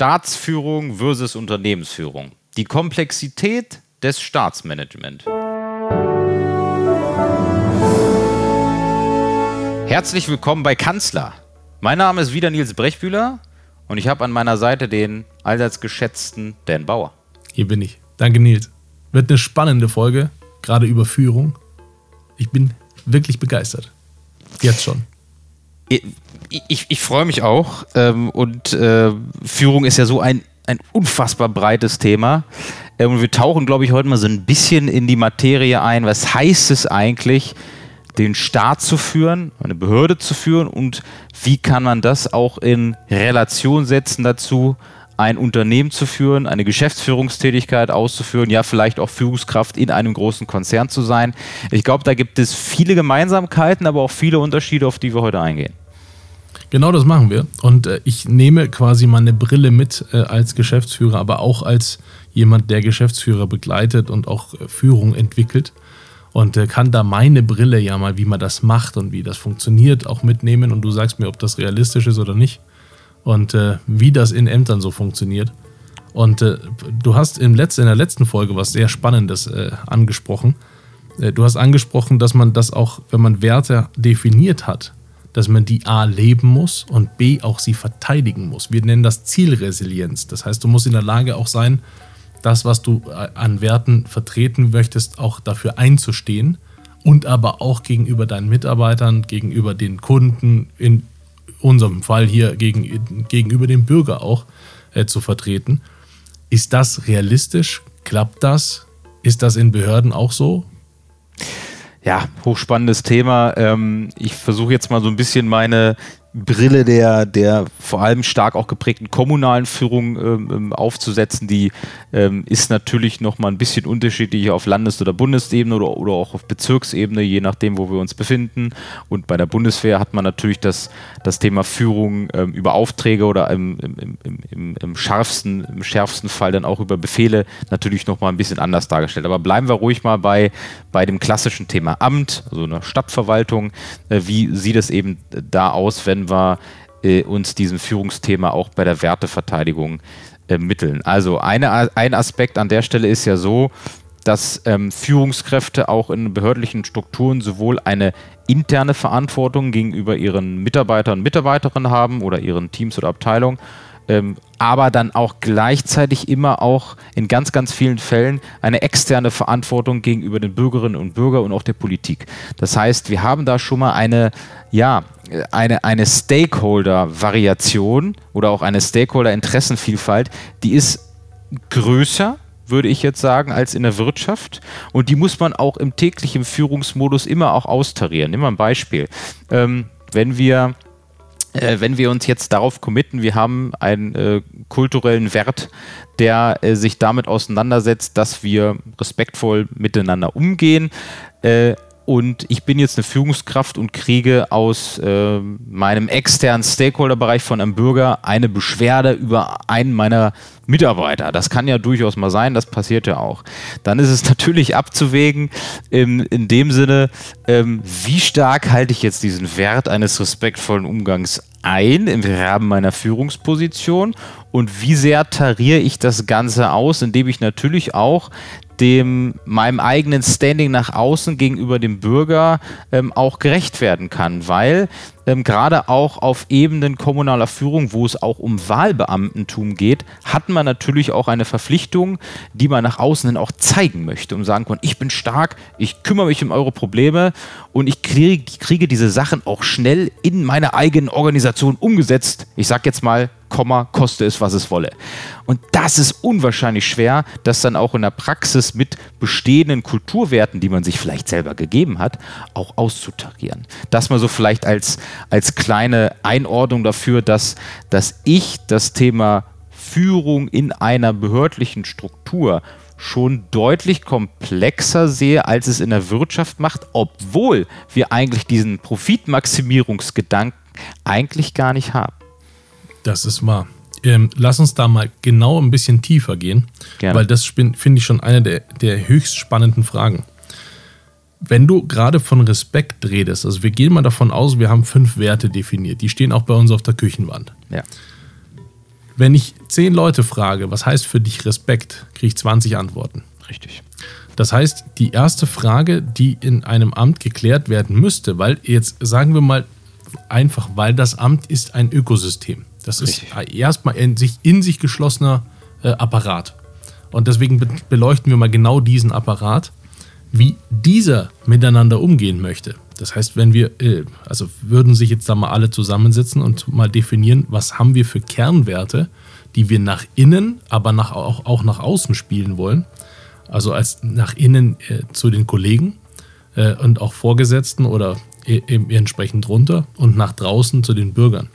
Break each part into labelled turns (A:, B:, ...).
A: Staatsführung versus Unternehmensführung. Die Komplexität des Staatsmanagement. Herzlich willkommen bei Kanzler. Mein Name ist wieder Nils Brechbühler und ich habe an meiner Seite den allseits geschätzten Dan Bauer.
B: Hier bin ich. Danke, Nils. Wird eine spannende Folge, gerade über Führung. Ich bin wirklich begeistert. Jetzt schon.
A: Ich, ich, freue mich auch. Ähm, und äh, Führung ist ja so ein, ein unfassbar breites Thema. Ähm, und wir tauchen, glaube ich, heute mal so ein bisschen in die Materie ein. Was heißt es eigentlich, den Staat zu führen, eine Behörde zu führen und wie kann man das auch in Relation setzen dazu, ein Unternehmen zu führen, eine Geschäftsführungstätigkeit auszuführen, ja vielleicht auch Führungskraft in einem großen Konzern zu sein. Ich glaube, da gibt es viele Gemeinsamkeiten, aber auch viele Unterschiede, auf die wir heute eingehen.
B: Genau das machen wir. Und äh, ich nehme quasi meine Brille mit äh, als Geschäftsführer, aber auch als jemand, der Geschäftsführer begleitet und auch äh, Führung entwickelt. Und äh, kann da meine Brille ja mal, wie man das macht und wie das funktioniert, auch mitnehmen. Und du sagst mir, ob das realistisch ist oder nicht und äh, wie das in Ämtern so funktioniert. Und äh, du hast im Letz-, in der letzten Folge was sehr Spannendes angesprochen. Du hast angesprochen, dass man das auch, wenn man Werte definiert hat, dass man die A leben muss und B auch sie verteidigen muss. Wir nennen das Zielresilienz. Das heißt, du musst in der Lage auch sein, das, was du äh, an Werten vertreten möchtest, auch dafür einzustehen und aber auch gegenüber deinen Mitarbeitern, gegenüber den Kunden, in unserem Fall hier gegen, gegenüber dem Bürger auch äh, zu vertreten. Ist das realistisch? Klappt das? Ist das in Behörden auch so?
A: Ja, hochspannendes Thema. Ähm, ich versuche jetzt mal so ein bisschen meine Brille der, der vor allem stark auch geprägten kommunalen Führung ähm, ähm, aufzusetzen, die ähm, ist natürlich noch mal ein bisschen unterschiedlich auf Landes- oder Bundesebene oder, oder auch auf Bezirksebene, je nachdem, wo wir uns befinden. Und bei der Bundeswehr hat man natürlich das, das Thema Führung ähm, über Aufträge oder im, im, im, im, scharfsten, im schärfsten Fall dann auch über Befehle natürlich noch mal ein bisschen anders dargestellt. Aber bleiben wir ruhig mal bei, bei dem klassischen Thema Amt, also einer Stadtverwaltung. Äh, wie sieht es eben da aus, wenn können wir äh, uns diesem Führungsthema auch bei der Werteverteidigung äh, mitteln. Also eine, ein Aspekt an der Stelle ist ja so, dass ähm, Führungskräfte auch in behördlichen Strukturen sowohl eine interne Verantwortung gegenüber ihren Mitarbeitern und Mitarbeiterinnen haben oder ihren Teams oder Abteilungen, ähm, aber dann auch gleichzeitig immer auch in ganz, ganz vielen Fällen eine externe Verantwortung gegenüber den Bürgerinnen und Bürgern und auch der Politik. Das heißt, wir haben da schon mal eine, ja, eine, eine Stakeholder-Variation oder auch eine Stakeholder-Interessenvielfalt, die ist größer, würde ich jetzt sagen, als in der Wirtschaft. Und die muss man auch im täglichen Führungsmodus immer auch austarieren. Nimm mal ein Beispiel. Ähm, wenn wir äh, wenn wir uns jetzt darauf committen, wir haben einen äh, kulturellen Wert, der äh, sich damit auseinandersetzt, dass wir respektvoll miteinander umgehen. Und ich bin jetzt eine Führungskraft und kriege aus äh, meinem externen Stakeholder-Bereich von einem Bürger eine Beschwerde über einen meiner Mitarbeiter. Das kann ja durchaus mal sein, das passiert ja auch. Dann ist es natürlich abzuwägen, ähm, in dem Sinne, ähm, wie stark halte ich jetzt diesen Wert eines respektvollen Umgangs ein im Rahmen meiner Führungsposition und wie sehr tariere ich das Ganze aus, indem ich natürlich auch dem meinem eigenen Standing nach außen gegenüber dem Bürger ähm, auch gerecht werden kann, weil ähm, gerade auch auf Ebenen kommunaler Führung, wo es auch um Wahlbeamtentum geht, hat man natürlich auch eine Verpflichtung, die man nach außen hin auch zeigen möchte und sagen kann, ich bin stark, ich kümmere mich um eure Probleme und ich kriege, kriege diese Sachen auch schnell in meine eigene Organisation umgesetzt. Ich sage jetzt mal Komma, koste es, was es wolle. Und das ist unwahrscheinlich schwer, das dann auch in der Praxis mit bestehenden Kulturwerten, die man sich vielleicht selber gegeben hat, auch auszutarieren. Das mal so vielleicht als, als kleine Einordnung dafür, dass, dass ich das Thema Führung in einer behördlichen Struktur schon deutlich komplexer sehe, als es in der Wirtschaft macht, obwohl wir eigentlich diesen Profitmaximierungsgedanken eigentlich gar nicht haben.
B: Das ist wahr. Ähm, lass uns da mal genau ein bisschen tiefer gehen, Gerne. weil das finde ich schon eine der, der höchst spannenden Fragen. Wenn du gerade von Respekt redest, also wir gehen mal davon aus, wir haben fünf Werte definiert, die stehen auch bei uns auf der Küchenwand.
A: Ja.
B: Wenn ich zehn Leute frage, was heißt für dich Respekt, kriege ich 20 Antworten.
A: Richtig.
B: Das heißt, die erste Frage, die in einem Amt geklärt werden müsste, weil jetzt sagen wir mal einfach, weil das Amt ist ein Ökosystem. Das Richtig. ist erstmal in sich, in sich geschlossener äh, Apparat. Und deswegen be beleuchten wir mal genau diesen Apparat, wie dieser miteinander umgehen möchte. Das heißt, wenn wir, äh, also würden sich jetzt da mal alle zusammensetzen und mal definieren, was haben wir für Kernwerte, die wir nach innen, aber nach, auch, auch nach außen spielen wollen. Also als nach innen äh, zu den Kollegen äh, und auch Vorgesetzten oder e, eben entsprechend runter und nach draußen zu den Bürgern.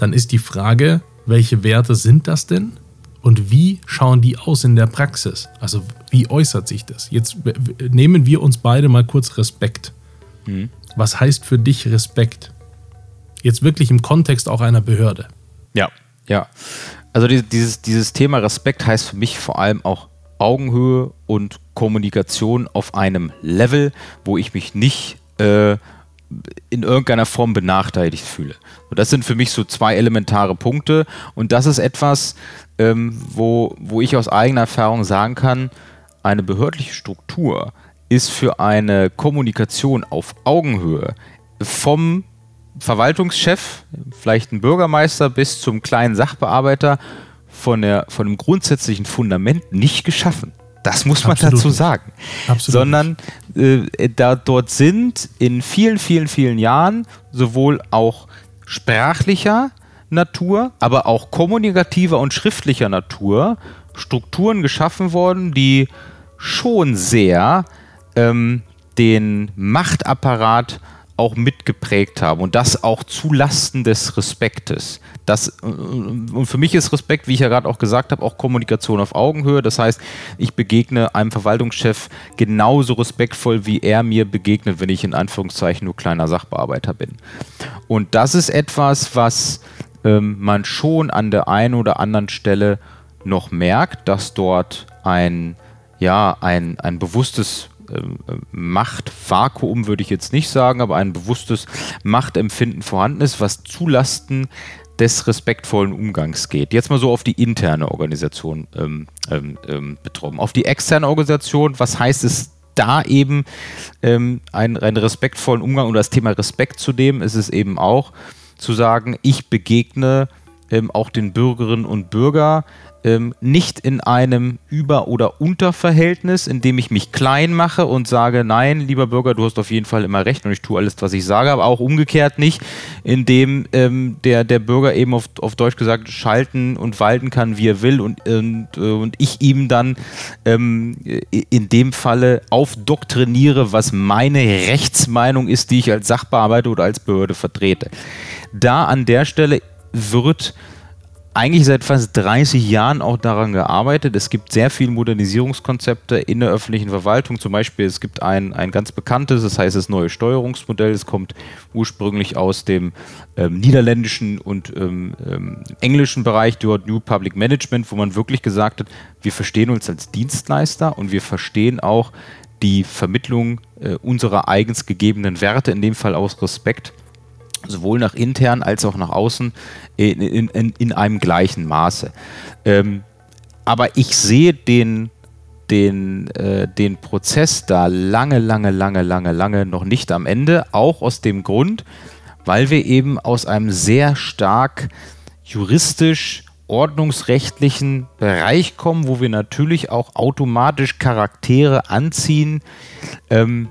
B: Dann ist die Frage, welche Werte sind das denn? Und wie schauen die aus in der Praxis? Also wie äußert sich das? Jetzt nehmen wir uns beide mal kurz Respekt. Mhm. Was heißt für dich Respekt? Jetzt wirklich im Kontext auch einer Behörde.
A: Ja, ja. Also dieses, dieses Thema Respekt heißt für mich vor allem auch Augenhöhe und Kommunikation auf einem Level, wo ich mich nicht äh, in irgendeiner Form benachteiligt fühle. Und das sind für mich so zwei elementare Punkte. Und das ist etwas, ähm, wo, wo ich aus eigener Erfahrung sagen kann, eine behördliche Struktur ist für eine Kommunikation auf Augenhöhe vom Verwaltungschef, vielleicht ein Bürgermeister bis zum kleinen Sachbearbeiter von, der, von dem grundsätzlichen Fundament nicht geschaffen. Das muss man Absolut dazu sagen. Absolut Sondern äh, da dort sind in vielen, vielen, vielen Jahren sowohl auch sprachlicher Natur, aber auch kommunikativer und schriftlicher Natur Strukturen geschaffen worden, die schon sehr ähm, den Machtapparat auch mitgeprägt haben und das auch zu Lasten des Respektes. Das, äh, und für mich ist Respekt, wie ich ja gerade auch gesagt habe, auch Kommunikation auf Augenhöhe. Das heißt, ich begegne einem Verwaltungschef genauso respektvoll, wie er mir begegnet, wenn ich in Anführungszeichen nur kleiner Sachbearbeiter bin. Und das ist etwas, was ähm, man schon an der einen oder anderen Stelle noch merkt, dass dort ein, ja, ein, ein bewusstes Machtvakuum würde ich jetzt nicht sagen, aber ein bewusstes Machtempfinden vorhanden ist, was zulasten des respektvollen Umgangs geht. Jetzt mal so auf die interne Organisation ähm, ähm, ähm, betroffen. Auf die externe Organisation, was heißt es da eben ähm, einen, einen respektvollen Umgang und das Thema Respekt zu dem ist es eben auch zu sagen, ich begegne ähm, auch den Bürgerinnen und Bürgern ähm, nicht in einem Über- oder Unterverhältnis, in dem ich mich klein mache und sage, nein, lieber Bürger, du hast auf jeden Fall immer recht und ich tue alles, was ich sage, aber auch umgekehrt nicht, in dem ähm, der, der Bürger eben auf, auf Deutsch gesagt schalten und walten kann, wie er will und, und, äh, und ich ihm dann ähm, in dem Falle aufdoktriniere, was meine Rechtsmeinung ist, die ich als Sachbearbeiter oder als Behörde vertrete. Da an der Stelle wird eigentlich seit fast 30 Jahren auch daran gearbeitet. Es gibt sehr viele Modernisierungskonzepte in der öffentlichen Verwaltung. Zum Beispiel, es gibt ein, ein ganz bekanntes, das heißt das neue Steuerungsmodell. Es kommt ursprünglich aus dem ähm, niederländischen und ähm, ähm, englischen Bereich, dort New Public Management, wo man wirklich gesagt hat, wir verstehen uns als Dienstleister und wir verstehen auch die Vermittlung äh, unserer eigens gegebenen Werte, in dem Fall aus Respekt sowohl nach intern als auch nach außen in, in, in einem gleichen Maße. Ähm, aber ich sehe den, den, äh, den Prozess da lange, lange, lange, lange, lange noch nicht am Ende, auch aus dem Grund, weil wir eben aus einem sehr stark juristisch ordnungsrechtlichen Bereich kommen, wo wir natürlich auch automatisch Charaktere anziehen, ähm,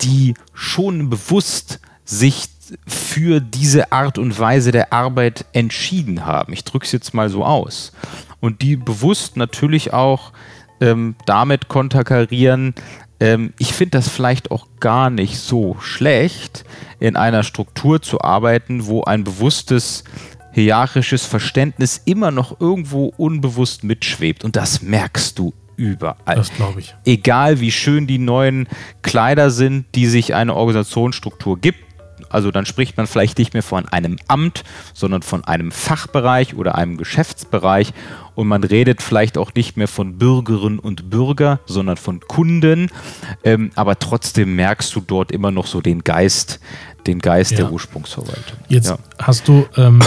A: die schon bewusst sich für diese Art und Weise der Arbeit entschieden haben. Ich drücke es jetzt mal so aus. Und die bewusst natürlich auch ähm, damit konterkarieren, ähm, ich finde das vielleicht auch gar nicht so schlecht, in einer Struktur zu arbeiten, wo ein bewusstes hierarchisches Verständnis immer noch irgendwo unbewusst mitschwebt. Und das merkst du überall.
B: Das glaube ich.
A: Egal wie schön die neuen Kleider sind, die sich eine Organisationsstruktur gibt, also dann spricht man vielleicht nicht mehr von einem Amt, sondern von einem Fachbereich oder einem Geschäftsbereich. Und man redet vielleicht auch nicht mehr von Bürgerinnen und Bürger, sondern von Kunden. Ähm, aber trotzdem merkst du dort immer noch so den Geist, den Geist ja. der Ursprungsverwaltung.
B: Jetzt ja. hast du ähm,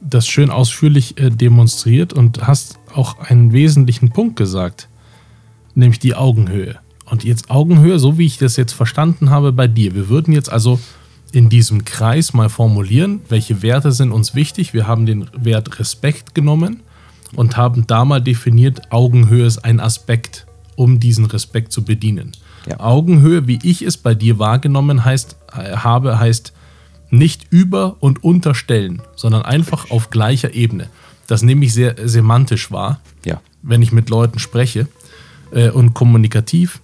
B: das schön ausführlich äh, demonstriert und hast auch einen wesentlichen Punkt gesagt, nämlich die Augenhöhe. Und jetzt Augenhöhe, so wie ich das jetzt verstanden habe bei dir. Wir würden jetzt also in diesem Kreis mal formulieren, welche Werte sind uns wichtig. Wir haben den Wert Respekt genommen und haben da mal definiert, Augenhöhe ist ein Aspekt, um diesen Respekt zu bedienen. Ja. Augenhöhe, wie ich es bei dir wahrgenommen heißt, äh, habe, heißt nicht über- und unterstellen, sondern einfach auf gleicher Ebene. Das nehme ich sehr semantisch wahr,
A: ja.
B: wenn ich mit Leuten spreche äh, und kommunikativ.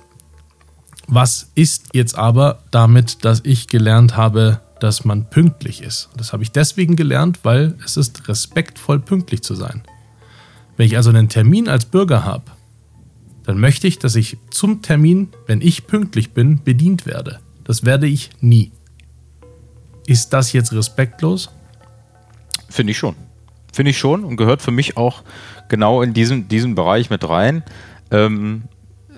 B: Was ist jetzt aber damit, dass ich gelernt habe, dass man pünktlich ist? Das habe ich deswegen gelernt, weil es ist respektvoll, pünktlich zu sein. Wenn ich also einen Termin als Bürger habe, dann möchte ich, dass ich zum Termin, wenn ich pünktlich bin, bedient werde. Das werde ich nie. Ist das jetzt respektlos?
A: Finde ich schon. Finde ich schon und gehört für mich auch genau in diesen, diesen Bereich mit rein. Ähm,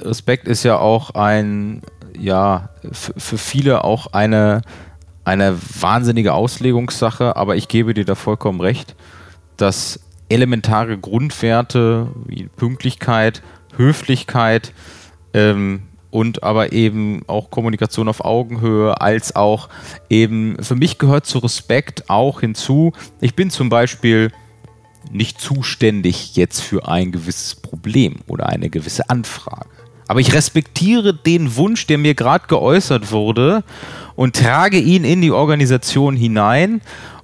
A: Respekt ist ja auch ein, ja, für viele auch eine, eine wahnsinnige Auslegungssache, aber ich gebe dir da vollkommen recht, dass elementare Grundwerte wie Pünktlichkeit, Höflichkeit ähm, und aber eben auch Kommunikation auf Augenhöhe, als auch eben, für mich gehört zu Respekt auch hinzu, ich bin zum Beispiel nicht zuständig jetzt für ein gewisses Problem oder eine gewisse Anfrage. Aber ich respektiere den Wunsch, der mir gerade geäußert wurde und trage ihn in die Organisation hinein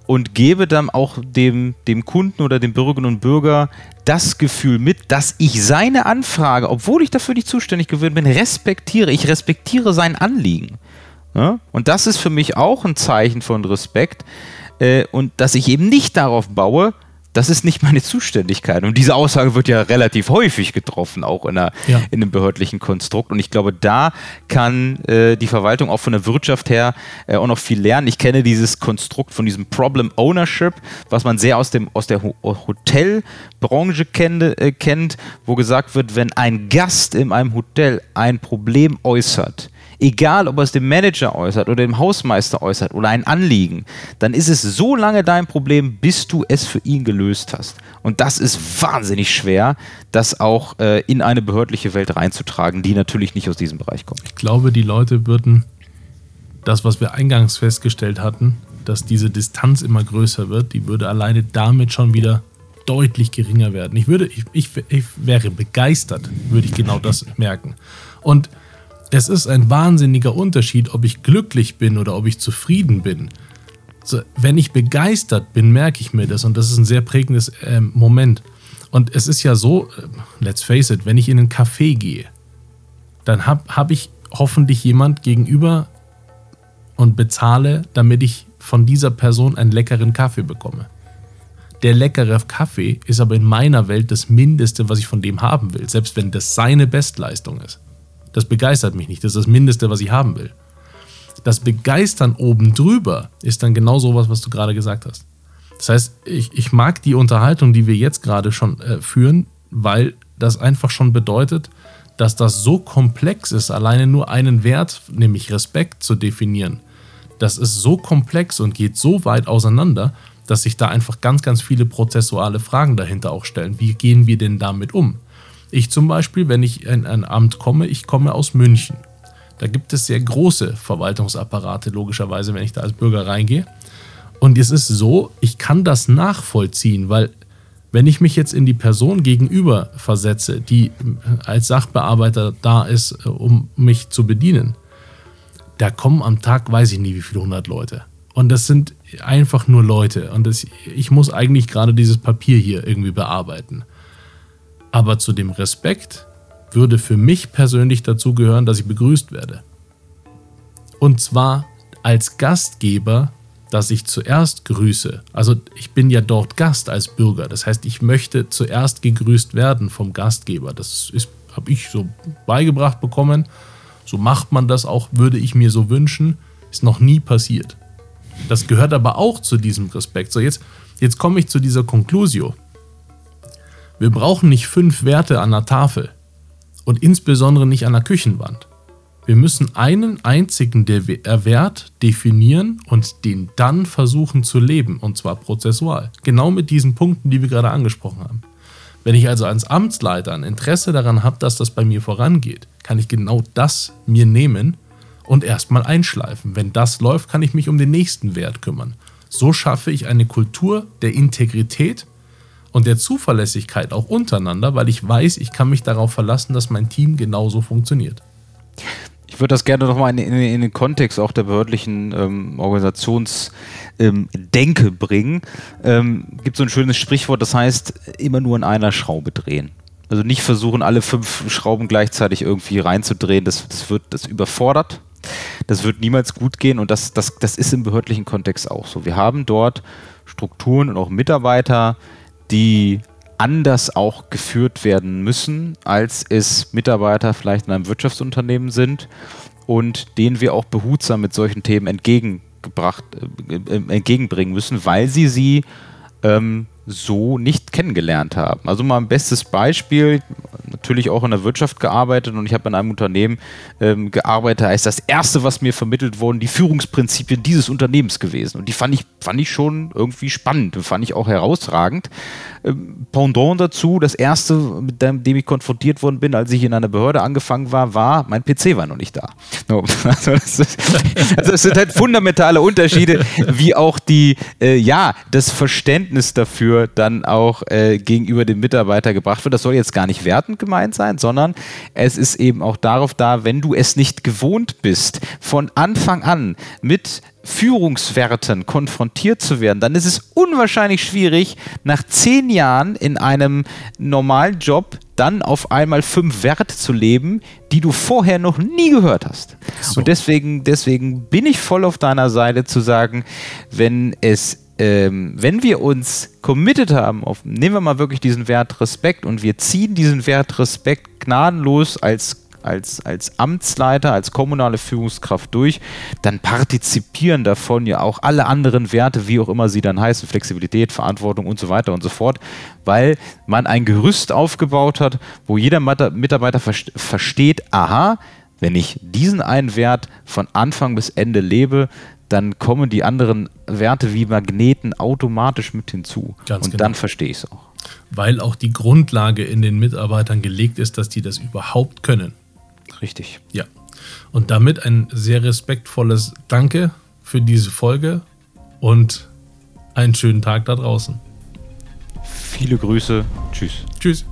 A: und gebe dann auch dem, dem Kunden oder dem Bürgerinnen und Bürger das Gefühl mit, dass ich seine Anfrage, obwohl ich dafür nicht zuständig geworden bin, respektiere. Ich respektiere sein Anliegen. Ja? Und das ist für mich auch ein Zeichen von Respekt. Äh, und dass ich eben nicht darauf baue, das ist nicht meine Zuständigkeit. Und diese Aussage wird ja relativ häufig getroffen, auch in, einer, ja. in einem behördlichen Konstrukt. Und ich glaube, da kann äh, die Verwaltung auch von der Wirtschaft her äh, auch noch viel lernen. Ich kenne dieses Konstrukt von diesem Problem Ownership, was man sehr aus, dem, aus der Ho Hotelbranche kennt, äh, kennt, wo gesagt wird, wenn ein Gast in einem Hotel ein Problem äußert, egal ob er es dem Manager äußert oder dem Hausmeister äußert oder ein Anliegen, dann ist es so lange dein Problem, bis du es für ihn gelöst hast. Und das ist wahnsinnig schwer, das auch äh, in eine behördliche Welt reinzutragen, die natürlich nicht aus diesem Bereich kommt.
B: Ich glaube, die Leute würden das, was wir eingangs festgestellt hatten, dass diese Distanz immer größer wird, die würde alleine damit schon wieder deutlich geringer werden. Ich würde, ich, ich, ich wäre begeistert, würde ich genau das merken. Und es ist ein wahnsinniger Unterschied, ob ich glücklich bin oder ob ich zufrieden bin. So, wenn ich begeistert bin, merke ich mir das und das ist ein sehr prägendes äh, Moment. Und es ist ja so, äh, let's face it, wenn ich in einen Café gehe, dann habe hab ich hoffentlich jemand gegenüber und bezahle, damit ich von dieser Person einen leckeren Kaffee bekomme. Der leckere Kaffee ist aber in meiner Welt das Mindeste, was ich von dem haben will, selbst wenn das seine Bestleistung ist. Das begeistert mich nicht. Das ist das Mindeste, was ich haben will. Das Begeistern oben drüber ist dann genau sowas, was du gerade gesagt hast. Das heißt, ich, ich mag die Unterhaltung, die wir jetzt gerade schon äh, führen, weil das einfach schon bedeutet, dass das so komplex ist, alleine nur einen Wert, nämlich Respekt, zu definieren. Das ist so komplex und geht so weit auseinander, dass sich da einfach ganz, ganz viele prozessuale Fragen dahinter auch stellen. Wie gehen wir denn damit um? Ich zum Beispiel, wenn ich in ein Amt komme, ich komme aus München. Da gibt es sehr große Verwaltungsapparate, logischerweise, wenn ich da als Bürger reingehe. Und es ist so, ich kann das nachvollziehen, weil wenn ich mich jetzt in die Person gegenüber versetze, die als Sachbearbeiter da ist, um mich zu bedienen, da kommen am Tag, weiß ich nie, wie viele hundert Leute. Und das sind einfach nur Leute. Und das, ich muss eigentlich gerade dieses Papier hier irgendwie bearbeiten. Aber zu dem Respekt würde für mich persönlich dazu gehören, dass ich begrüßt werde. Und zwar als Gastgeber, dass ich zuerst grüße. Also ich bin ja dort Gast als Bürger. Das heißt, ich möchte zuerst gegrüßt werden vom Gastgeber. Das habe ich so beigebracht bekommen. So macht man das auch, würde ich mir so wünschen. Ist noch nie passiert. Das gehört aber auch zu diesem Respekt. So, jetzt, jetzt komme ich zu dieser Conclusio. Wir brauchen nicht fünf Werte an der Tafel und insbesondere nicht an der Küchenwand. Wir müssen einen einzigen Wert definieren und den dann versuchen zu leben, und zwar prozessual. Genau mit diesen Punkten, die wir gerade angesprochen haben. Wenn ich also als Amtsleiter ein Interesse daran habe, dass das bei mir vorangeht, kann ich genau das mir nehmen und erstmal einschleifen. Wenn das läuft, kann ich mich um den nächsten Wert kümmern. So schaffe ich eine Kultur der Integrität und der Zuverlässigkeit auch untereinander, weil ich weiß, ich kann mich darauf verlassen, dass mein Team genauso funktioniert.
A: Ich würde das gerne nochmal in, in, in, den Kontext auch der behördlichen ähm, Organisationsdenke ähm, bringen. Ähm, gibt so ein schönes Sprichwort, das heißt, immer nur an einer Schraube drehen. Also nicht versuchen, alle fünf Schrauben gleichzeitig irgendwie reinzudrehen. Das, das wird das überfordert. Das wird niemals gut gehen und das, das, das ist im behördlichen Kontext auch so. Wir haben dort Strukturen und auch Mitarbeiter, die anders auch geführt werden müssen, als es Mitarbeiter vielleicht in einem Wirtschaftsunternehmen sind und denen wir auch behutsam mit solchen Themen entgegengebracht, äh, entgegenbringen müssen, weil sie sie ähm, so nicht kennengelernt haben. Also mal ein bestes Beispiel, natürlich auch in der Wirtschaft gearbeitet und ich habe in einem Unternehmen ähm, gearbeitet, ist das erste, was mir vermittelt wurde, die Führungsprinzipien dieses Unternehmens gewesen. Und die fand ich, fand ich schon irgendwie spannend, fand ich auch herausragend. Ähm, Pendant dazu, das erste, mit dem, dem, ich konfrontiert worden bin, als ich in einer Behörde angefangen war, war, mein PC war noch nicht da. Also, das ist, also es sind halt fundamentale Unterschiede, wie auch die, äh, ja, das Verständnis dafür dann auch äh, gegenüber dem Mitarbeiter gebracht wird. Das soll jetzt gar nicht wertend gemeint sein, sondern es ist eben auch darauf da, wenn du es nicht gewohnt bist, von Anfang an mit Führungswerten konfrontiert zu werden, dann ist es unwahrscheinlich schwierig, nach zehn Jahren in einem normalen Job dann auf einmal fünf Werte zu leben, die du vorher noch nie gehört hast. So. Und deswegen, deswegen bin ich voll auf deiner Seite zu sagen, wenn es ähm, wenn wir uns committed haben, auf, nehmen wir mal wirklich diesen Wert Respekt und wir ziehen diesen Wert Respekt gnadenlos als als, als Amtsleiter, als kommunale Führungskraft durch, dann partizipieren davon ja auch alle anderen Werte, wie auch immer sie dann heißen, Flexibilität, Verantwortung und so weiter und so fort, weil man ein Gerüst aufgebaut hat, wo jeder Mitarbeiter versteht, aha, wenn ich diesen einen Wert von Anfang bis Ende lebe, dann kommen die anderen Werte wie Magneten automatisch mit hinzu. Ganz und genau. dann verstehe ich es auch.
B: Weil auch die Grundlage in den Mitarbeitern gelegt ist, dass die das überhaupt können.
A: Richtig.
B: Ja. Und damit ein sehr respektvolles Danke für diese Folge und einen schönen Tag da draußen.
A: Viele Grüße. Tschüss.
B: Tschüss.